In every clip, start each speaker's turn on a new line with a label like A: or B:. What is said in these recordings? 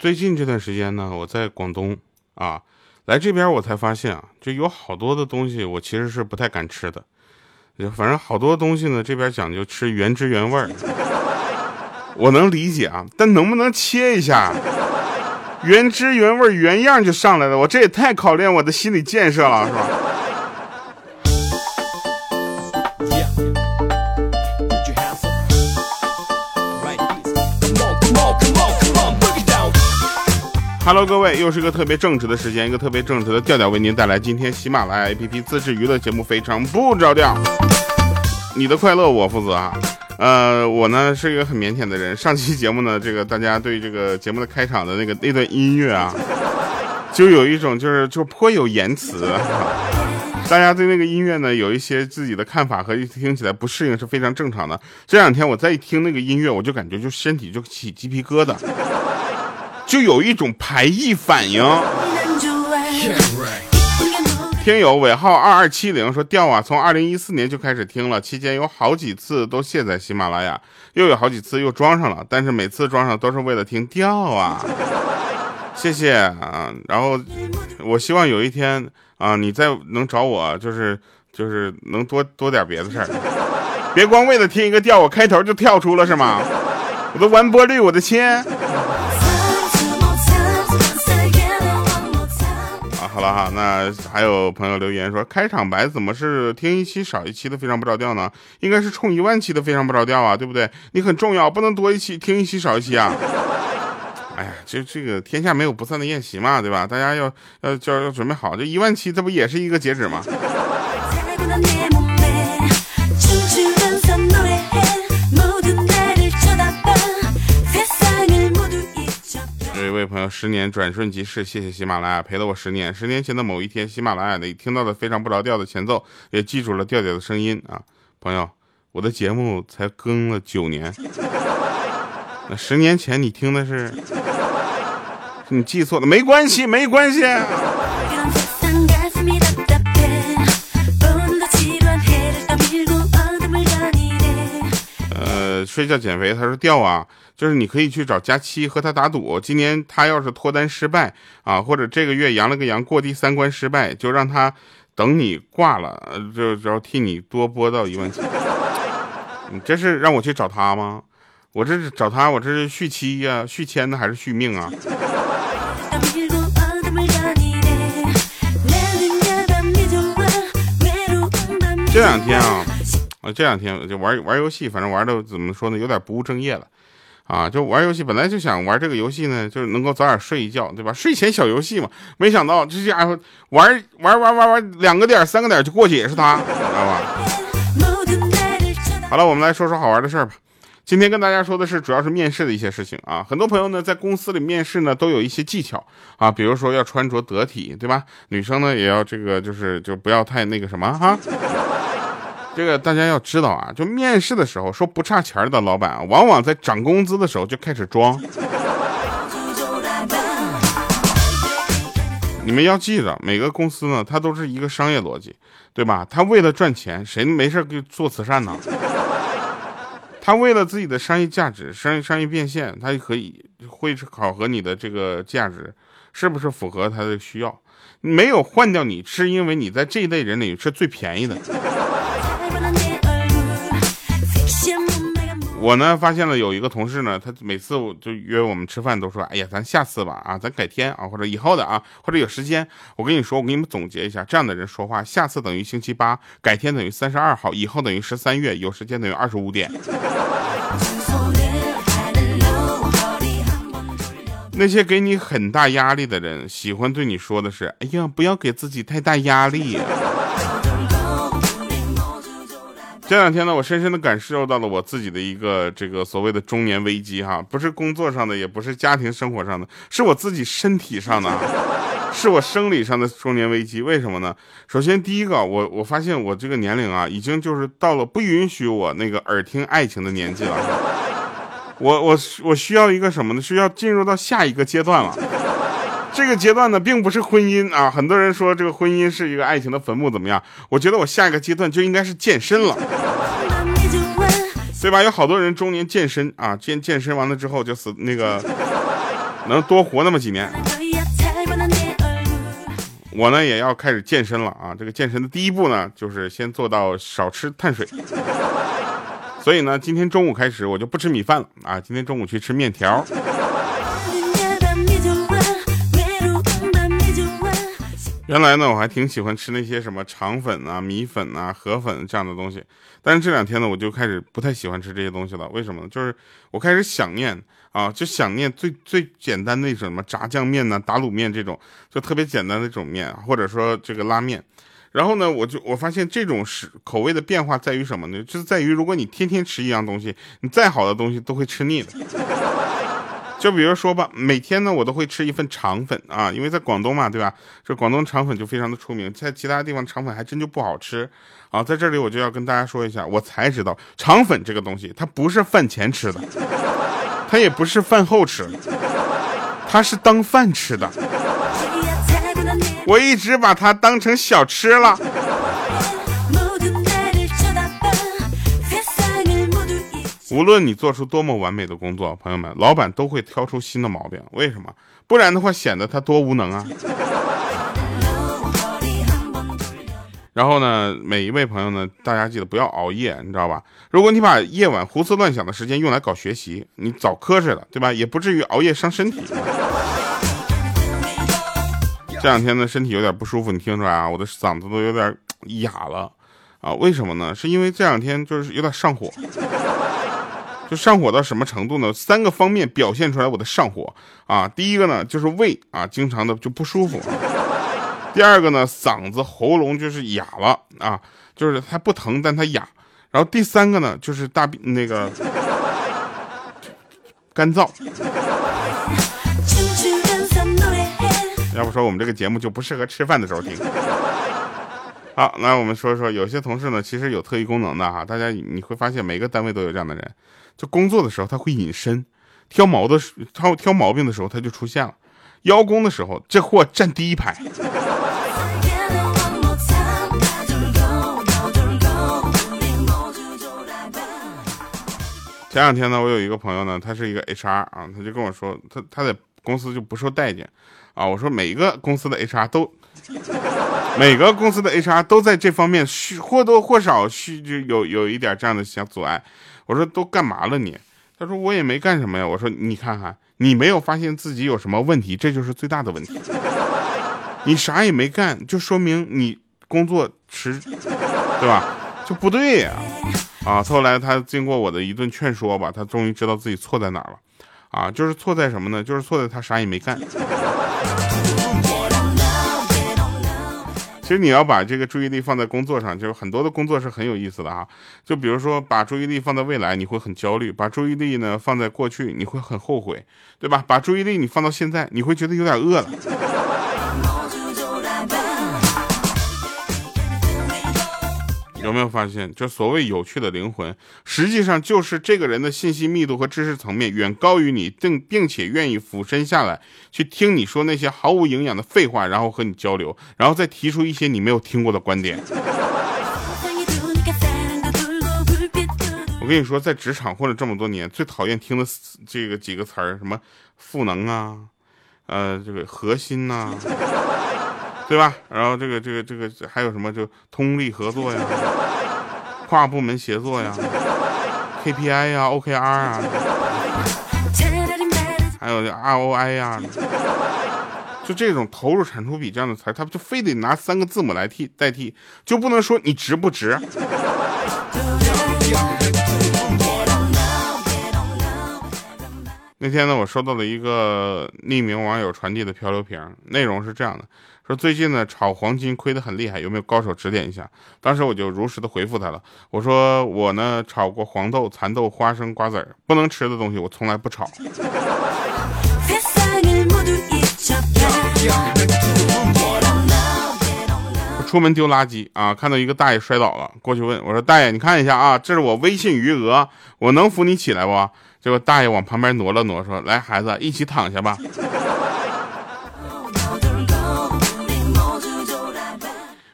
A: 最近这段时间呢，我在广东啊，来这边我才发现啊，就有好多的东西我其实是不太敢吃的。反正好多东西呢，这边讲究吃原汁原味儿，我能理解啊，但能不能切一下，原汁原味原样就上来了？我这也太考验我的心理建设了，是吧？Hello，各位，又是一个特别正直的时间，一个特别正直的调调，为您带来今天喜马拉雅 APP 自制娱乐节目，非常不着调。你的快乐我负责啊。呃，我呢是一个很腼腆的人。上期节目呢，这个大家对这个节目的开场的那个那段音乐啊，就有一种就是就颇有言辞。大家对那个音乐呢有一些自己的看法和听起来不适应是非常正常的。这两天我再一听那个音乐，我就感觉就身体就起鸡皮疙瘩。就有一种排异反应。听友尾号二二七零说调啊，从二零一四年就开始听了，期间有好几次都卸载喜马拉雅，又有好几次又装上了，但是每次装上都是为了听调啊。谢谢啊，然后我希望有一天啊，你再能找我，就是就是能多多点别的事儿，别光为了听一个调，我开头就跳出了是吗？我的完播率，我的天！好了哈，那还有朋友留言说，开场白怎么是听一期少一期的非常不着调呢？应该是冲一万期的非常不着调啊，对不对？你很重要，不能多一期听一期少一期啊。哎呀，这这个天下没有不散的宴席嘛，对吧？大家要要要要准备好，这一万期这不也是一个截止吗？一位朋友，十年转瞬即逝，谢谢喜马拉雅陪了我十年。十年前的某一天，喜马拉雅的听到的非常不着调的前奏，也记住了调调的声音啊，朋友，我的节目才更了九年，那十年前你听的是，你记错了，没关系，没关系。呃，睡觉减肥，他说掉啊。就是你可以去找佳期和他打赌，今年他要是脱单失败啊，或者这个月阳了个阳过第三关失败，就让他等你挂了，就就要替你多播到一万七。你这是让我去找他吗？我这是找他，我这是续期呀，续签呢还是续命啊？这两天啊，啊这两天就玩玩游戏，反正玩的怎么说呢，有点不务正业了。啊，就玩游戏，本来就想玩这个游戏呢，就是能够早点睡一觉，对吧？睡前小游戏嘛，没想到这家伙玩玩玩玩玩两个点三个点就过去，也是他，知道吧？好了，我们来说说好玩的事儿吧。今天跟大家说的是，主要是面试的一些事情啊。很多朋友呢，在公司里面试呢，都有一些技巧啊，比如说要穿着得体，对吧？女生呢，也要这个，就是就不要太那个什么哈。这个大家要知道啊，就面试的时候说不差钱的老板，往往在涨工资的时候就开始装。你们要记着，每个公司呢，它都是一个商业逻辑，对吧？他为了赚钱，谁没事给做慈善呢？他为了自己的商业价值、商业商业变现，他可以会考核你的这个价值是不是符合他的需要。没有换掉你，是因为你在这一类人里是最便宜的。我呢发现了有一个同事呢，他每次我就约我们吃饭都说，哎呀，咱下次吧，啊，咱改天啊，或者以后的啊，或者有时间。我跟你说，我给你们总结一下，这样的人说话，下次等于星期八，改天等于三十二号，以后等于十三月，有时间等于二十五点。那些给你很大压力的人，喜欢对你说的是，哎呀，不要给自己太大压力。这两天呢，我深深的感受到了我自己的一个这个所谓的中年危机哈，不是工作上的，也不是家庭生活上的，是我自己身体上的，是我生理上的中年危机。为什么呢？首先第一个，我我发现我这个年龄啊，已经就是到了不允许我那个耳听爱情的年纪了。我我我需要一个什么呢？需要进入到下一个阶段了。这个阶段呢，并不是婚姻啊。很多人说这个婚姻是一个爱情的坟墓，怎么样？我觉得我下一个阶段就应该是健身了，对吧？有好多人中年健身啊，健健身完了之后就死那个，能多活那么几年。我呢也要开始健身了啊！这个健身的第一步呢，就是先做到少吃碳水。所以呢，今天中午开始我就不吃米饭了啊！今天中午去吃面条。原来呢，我还挺喜欢吃那些什么肠粉啊、米粉啊、河粉这样的东西，但是这两天呢，我就开始不太喜欢吃这些东西了。为什么呢？就是我开始想念啊，就想念最最简单的那种什么炸酱面呢、打卤面这种，就特别简单的这种面，或者说这个拉面。然后呢，我就我发现这种是口味的变化在于什么呢？就是在于如果你天天吃一样东西，你再好的东西都会吃腻的。就比如说吧，每天呢我都会吃一份肠粉啊，因为在广东嘛，对吧？这广东肠粉就非常的出名，在其他地方肠粉还真就不好吃啊。在这里我就要跟大家说一下，我才知道肠粉这个东西，它不是饭前吃的，它也不是饭后吃，它是当饭吃的。我一直把它当成小吃了。无论你做出多么完美的工作，朋友们，老板都会挑出新的毛病。为什么？不然的话，显得他多无能啊！然后呢，每一位朋友呢，大家记得不要熬夜，你知道吧？如果你把夜晚胡思乱想的时间用来搞学习，你早瞌睡了，对吧？也不至于熬夜伤身体。这两天呢，身体有点不舒服，你听出来啊？我的嗓子都有点哑了啊！为什么呢？是因为这两天就是有点上火。就上火到什么程度呢？三个方面表现出来我的上火啊。第一个呢，就是胃啊，经常的就不舒服。第二个呢，嗓子喉咙就是哑了啊，就是它不疼，但它哑。然后第三个呢，就是大那个干燥。要不说我们这个节目就不适合吃饭的时候听。好，那我们说说，有些同事呢，其实有特异功能的哈。大家你会发现，每个单位都有这样的人。就工作的时候他会隐身，挑毛的挑挑毛病的时候他就出现了，邀功的时候这货站第一排。前两天呢，我有一个朋友呢，他是一个 HR 啊，他就跟我说，他他在公司就不受待见啊。我说每一个公司的 HR 都，每个公司的 HR 都在这方面或多或少需就有有一点这样的小阻碍。我说都干嘛了你？他说我也没干什么呀。我说你看看，你没有发现自己有什么问题，这就是最大的问题。你啥也没干，就说明你工作迟，对吧？就不对呀。啊，后来他经过我的一顿劝说吧，他终于知道自己错在哪了。啊，就是错在什么呢？就是错在他啥也没干。其实你要把这个注意力放在工作上，就是很多的工作是很有意思的啊。就比如说把注意力放在未来，你会很焦虑；把注意力呢放在过去，你会很后悔，对吧？把注意力你放到现在，你会觉得有点饿了。有没有发现，就所谓有趣的灵魂，实际上就是这个人的信息密度和知识层面远高于你，并并且愿意俯身下来去听你说那些毫无营养的废话，然后和你交流，然后再提出一些你没有听过的观点。我跟你说，在职场混了这么多年，最讨厌听的这个几个词儿，什么赋能啊，呃，这个核心呐。对吧？然后这个这个这个还有什么？就通力合作呀，跨部门协作呀，KPI 呀，OKR 啊，还有 ROI 呀，就这种投入产出比这样的词，他就非得拿三个字母来替代替，就不能说你值不值？那天呢，我收到了一个匿名网友传递的漂流瓶，内容是这样的。说最近呢炒黄金亏得很厉害，有没有高手指点一下？当时我就如实的回复他了，我说我呢炒过黄豆、蚕豆、花生、瓜子儿，不能吃的东西我从来不炒。出门丢垃圾啊，看到一个大爷摔倒了，过去问我说大爷你看一下啊，这是我微信余额，我能扶你起来不？结果大爷往旁边挪了挪，说来孩子一起躺下吧。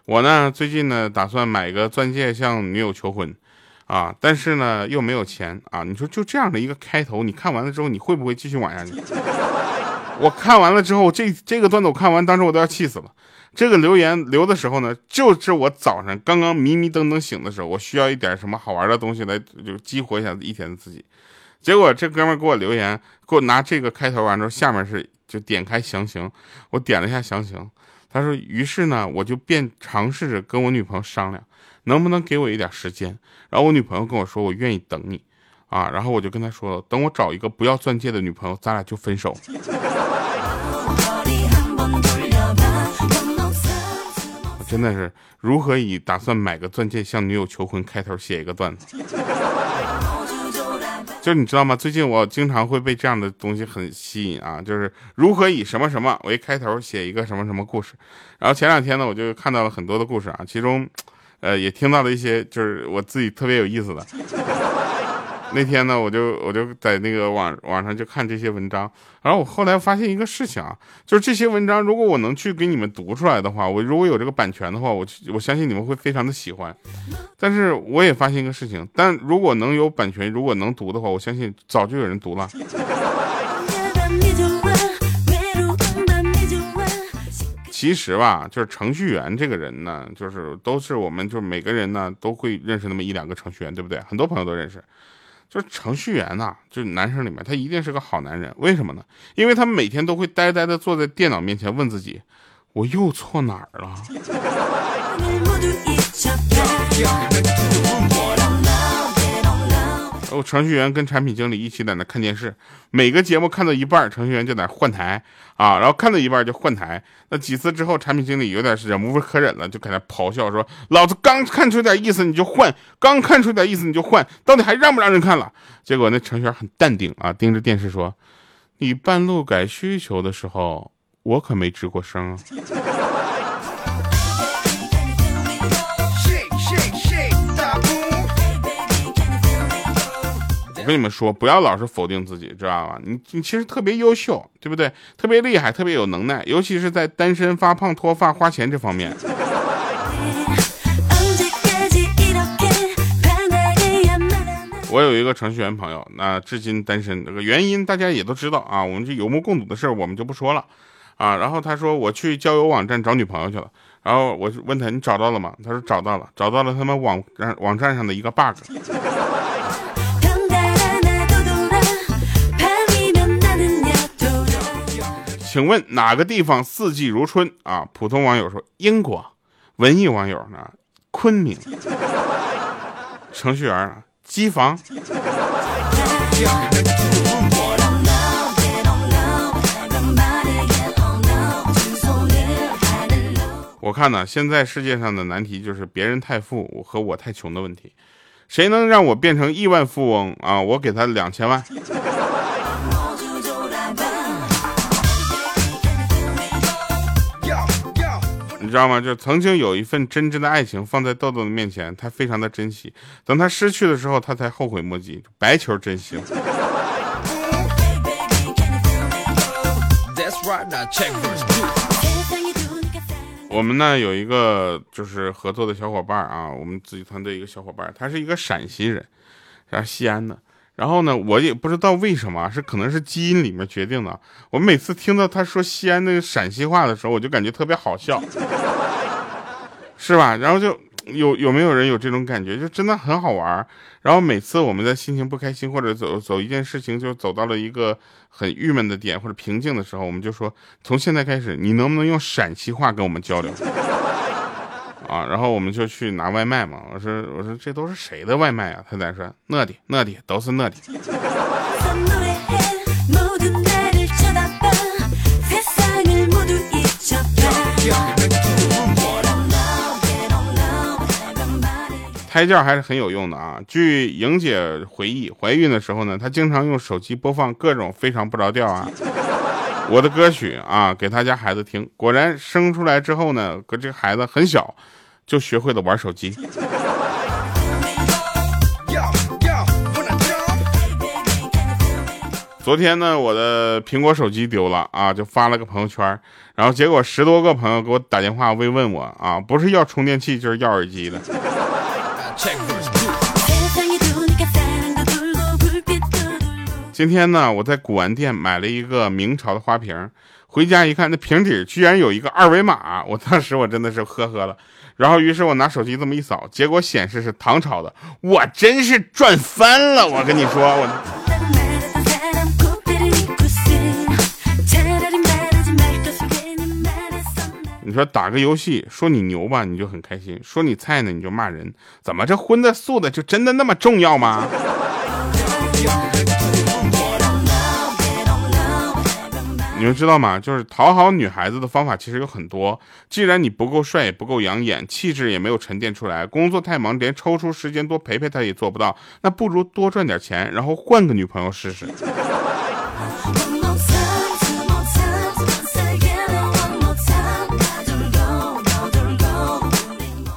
A: 我呢，最近呢，打算买个钻戒向女友求婚，啊，但是呢，又没有钱啊。你说就这样的一个开头，你看完了之后，你会不会继续往下？我看完了之后，这这个段子我看完，当时我都要气死了。这个留言留的时候呢，就是我早上刚刚迷迷瞪瞪醒的时候，我需要一点什么好玩的东西来就激活一下一天的自己。结果这哥们给我留言，给我拿这个开头完之后，下面是就点开详情，我点了一下详情，他说，于是呢，我就便尝试着跟我女朋友商量，能不能给我一点时间。然后我女朋友跟我说，我愿意等你啊。然后我就跟他说，等我找一个不要钻戒的女朋友，咱俩就分手。真的是如何以打算买个钻戒向女友求婚开头写一个段子，就你知道吗？最近我经常会被这样的东西很吸引啊，就是如何以什么什么为开头写一个什么什么故事。然后前两天呢，我就看到了很多的故事啊，其中，呃，也听到了一些就是我自己特别有意思的。那天呢，我就我就在那个网网上就看这些文章，然后我后来发现一个事情啊，就是这些文章如果我能去给你们读出来的话，我如果有这个版权的话，我我相信你们会非常的喜欢。但是我也发现一个事情，但如果能有版权，如果能读的话，我相信早就有人读了。其实吧，就是程序员这个人呢，就是都是我们就是每个人呢都会认识那么一两个程序员，对不对？很多朋友都认识。就是程序员呐，就是男生里面，他一定是个好男人。为什么呢？因为他每天都会呆呆的坐在电脑面前，问自己：我又错哪儿了？程序员跟产品经理一起在那看电视，每个节目看到一半，程序员就在换台啊，然后看到一半就换台。那几次之后，产品经理有点忍无可忍了，就搁那咆哮说：“老子刚看出点意思你就换，刚看出点意思你就换，到底还让不让人看了？”结果那程序员很淡定啊，盯着电视说：“你半路改需求的时候，我可没吱过声啊。” 跟你们说，不要老是否定自己，知道吧？你你其实特别优秀，对不对？特别厉害，特别有能耐，尤其是在单身、发胖、脱发、花钱这方面。我有一个程序员朋友，那至今单身，这个原因大家也都知道啊。我们这有目共睹的事儿，我们就不说了啊。然后他说我去交友网站找女朋友去了，然后我问他你找到了吗？他说找到了，找到了他们网网站上的一个 bug。请问哪个地方四季如春啊？普通网友说英国，文艺网友呢？昆明，程序员啊？机房。我看呢，现在世界上的难题就是别人太富和我太穷的问题。谁能让我变成亿万富翁啊？我给他两千万。知道吗？就曾经有一份真挚的爱情放在豆豆的面前，他非常的珍惜。等他失去的时候，他才后悔莫及。白球珍惜。我们呢有一个就是合作的小伙伴啊，我们自己团队一个小伙伴，他是一个陕西人，是西安的。然后呢，我也不知道为什么，是可能是基因里面决定的。我每次听到他说西安那个陕西话的时候，我就感觉特别好笑，是吧？然后就有有没有人有这种感觉，就真的很好玩。然后每次我们在心情不开心或者走走一件事情就走到了一个很郁闷的点或者平静的时候，我们就说从现在开始，你能不能用陕西话跟我们交流？啊，然后我们就去拿外卖嘛。我说，我说这都是谁的外卖啊？他在说，那的，那的，都是那的。胎教还是很有用的啊。据莹姐回忆，怀孕的时候呢，她经常用手机播放各种非常不着调啊，我的歌曲啊，给她家孩子听。果然生出来之后呢，可这个孩子很小。就学会了玩手机。昨天呢，我的苹果手机丢了啊，就发了个朋友圈，然后结果十多个朋友给我打电话慰问我啊，不是要充电器就是要耳机的。今天呢，我在古玩店买了一个明朝的花瓶，回家一看，那瓶底居然有一个二维码，我当时我真的是呵呵了。然后于是我拿手机这么一扫，结果显示是唐朝的，我真是赚翻了！我跟你说，我。说打个游戏，说你牛吧，你就很开心；说你菜呢，你就骂人。怎么这荤的素的就真的那么重要吗？你们知道吗？就是讨好女孩子的方法其实有很多。既然你不够帅，也不够养眼，气质也没有沉淀出来，工作太忙，连抽出时间多陪陪她也做不到，那不如多赚点钱，然后换个女朋友试试。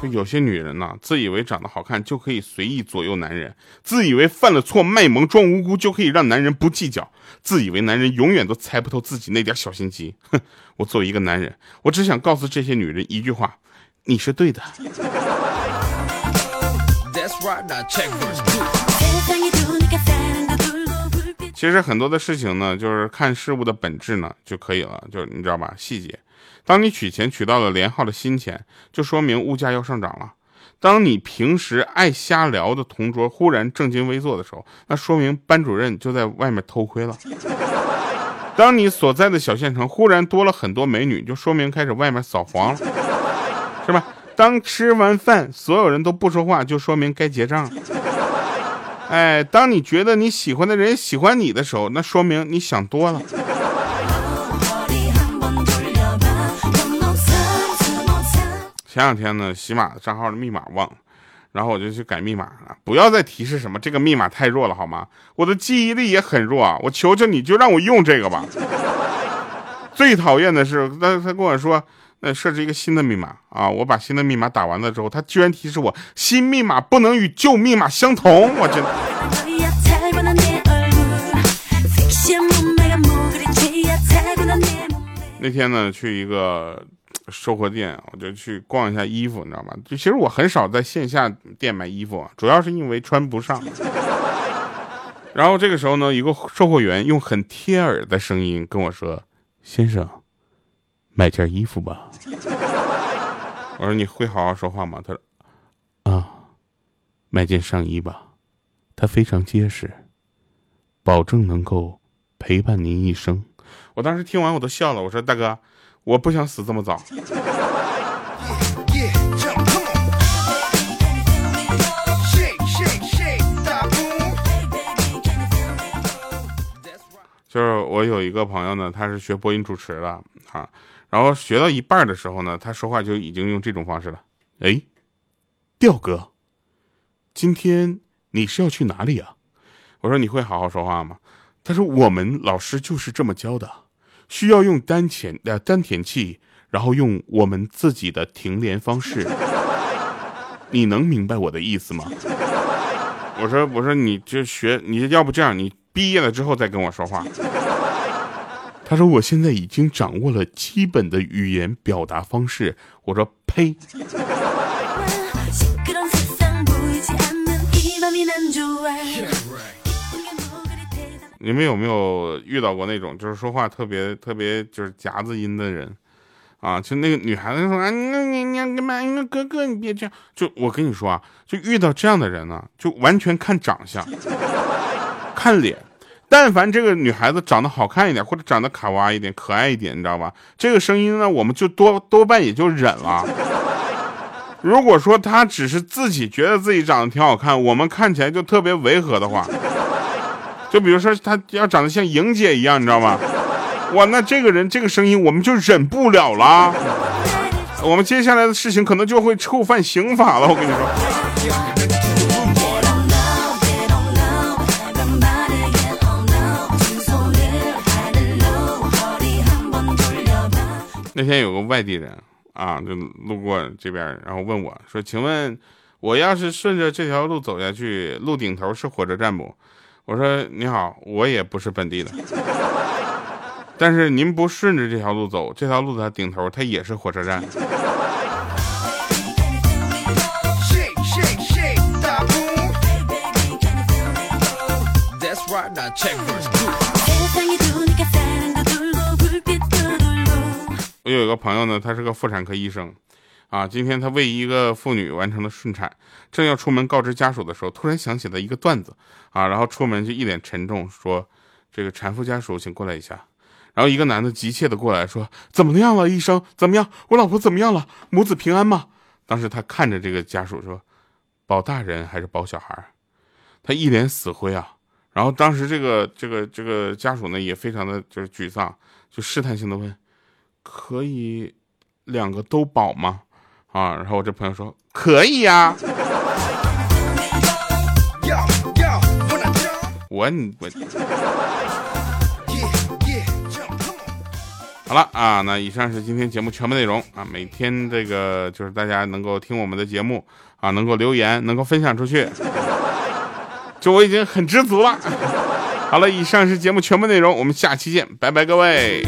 A: 就有些女人呢，自以为长得好看就可以随意左右男人，自以为犯了错卖萌装无辜就可以让男人不计较，自以为男人永远都猜不透自己那点小心机。哼，我作为一个男人，我只想告诉这些女人一句话：你是对的。其实很多的事情呢，就是看事物的本质呢就可以了，就是你知道吧，细节。当你取钱取到了连号的新钱，就说明物价要上涨了。当你平时爱瞎聊的同桌忽然正襟危坐的时候，那说明班主任就在外面偷窥了。当你所在的小县城忽然多了很多美女，就说明开始外面扫黄了，是吧？当吃完饭所有人都不说话，就说明该结账。哎，当你觉得你喜欢的人喜欢你的时候，那说明你想多了。前两天呢，喜马的账号的密码忘了，然后我就去改密码了。不要再提示什么这个密码太弱了，好吗？我的记忆力也很弱啊，我求求你就让我用这个吧。最讨厌的是，他他跟我说，那设置一个新的密码啊，我把新的密码打完了之后，他居然提示我新密码不能与旧密码相同，我真。那天呢，去一个。售货店，我就去逛一下衣服，你知道吗？就其实我很少在线下店买衣服，主要是因为穿不上。然后这个时候呢，一个售货员用很贴耳的声音跟我说：“先生，买件衣服吧。”我说：“你会好好说话吗？”他说：“啊，买件上衣吧，它非常结实，保证能够陪伴您一生。”我当时听完我都笑了，我说：“大哥。”我不想死这么早。就是我有一个朋友呢，他是学播音主持的啊，然后学到一半的时候呢，他说话就已经用这种方式了。哎，调哥，今天你是要去哪里啊？我说你会好好说话吗？他说我们老师就是这么教的。需要用丹田呃丹田气，然后用我们自己的停连方式。你能明白我的意思吗？我说我说你这学，你要不这样，你毕业了之后再跟我说话。他说我现在已经掌握了基本的语言表达方式。我说呸。你们有没有遇到过那种就是说话特别特别就是夹子音的人啊？就那个女孩子说啊，你你你干嘛？哥哥你别这样。就我跟你说啊，就遇到这样的人呢，就完全看长相，看脸。但凡这个女孩子长得好看一点，或者长得卡哇一点、可爱一点，你知道吧？这个声音呢，我们就多多半也就忍了。如果说她只是自己觉得自己长得挺好看，我们看起来就特别违和的话。就比如说他要长得像莹姐一样，你知道吗？哇，那这个人这个声音我们就忍不了了，我们接下来的事情可能就会触犯刑法了。我跟你说，那天有个外地人啊，就路过这边，然后问我说：“请问，我要是顺着这条路走下去，路顶头是火车站不？”我说你好，我也不是本地的，但是您不顺着这条路走，这条路的顶头它也是火车站。我有一个朋友呢，他是个妇产科医生，啊，今天他为一个妇女完成了顺产，正要出门告知家属的时候，突然想起了一个段子，啊，然后出门就一脸沉重说：“这个产妇家属，请过来一下。”然后一个男的急切的过来说：“怎么样了，医生？怎么样？我老婆怎么样了？母子平安吗？”当时他看着这个家属说：“保大人还是保小孩？”他一脸死灰啊。然后当时这个这个这个家属呢也非常的就是沮丧，就试探性的问。可以两个都保吗？啊然后我这朋友说可以呀。我你我。好了啊那以上是今天节目全部内容啊每天这个就是大家能够听我们的节目啊能够留言能够分享出去就我已经很知足了。好了以上是节目全部内容我们下期见拜拜各位。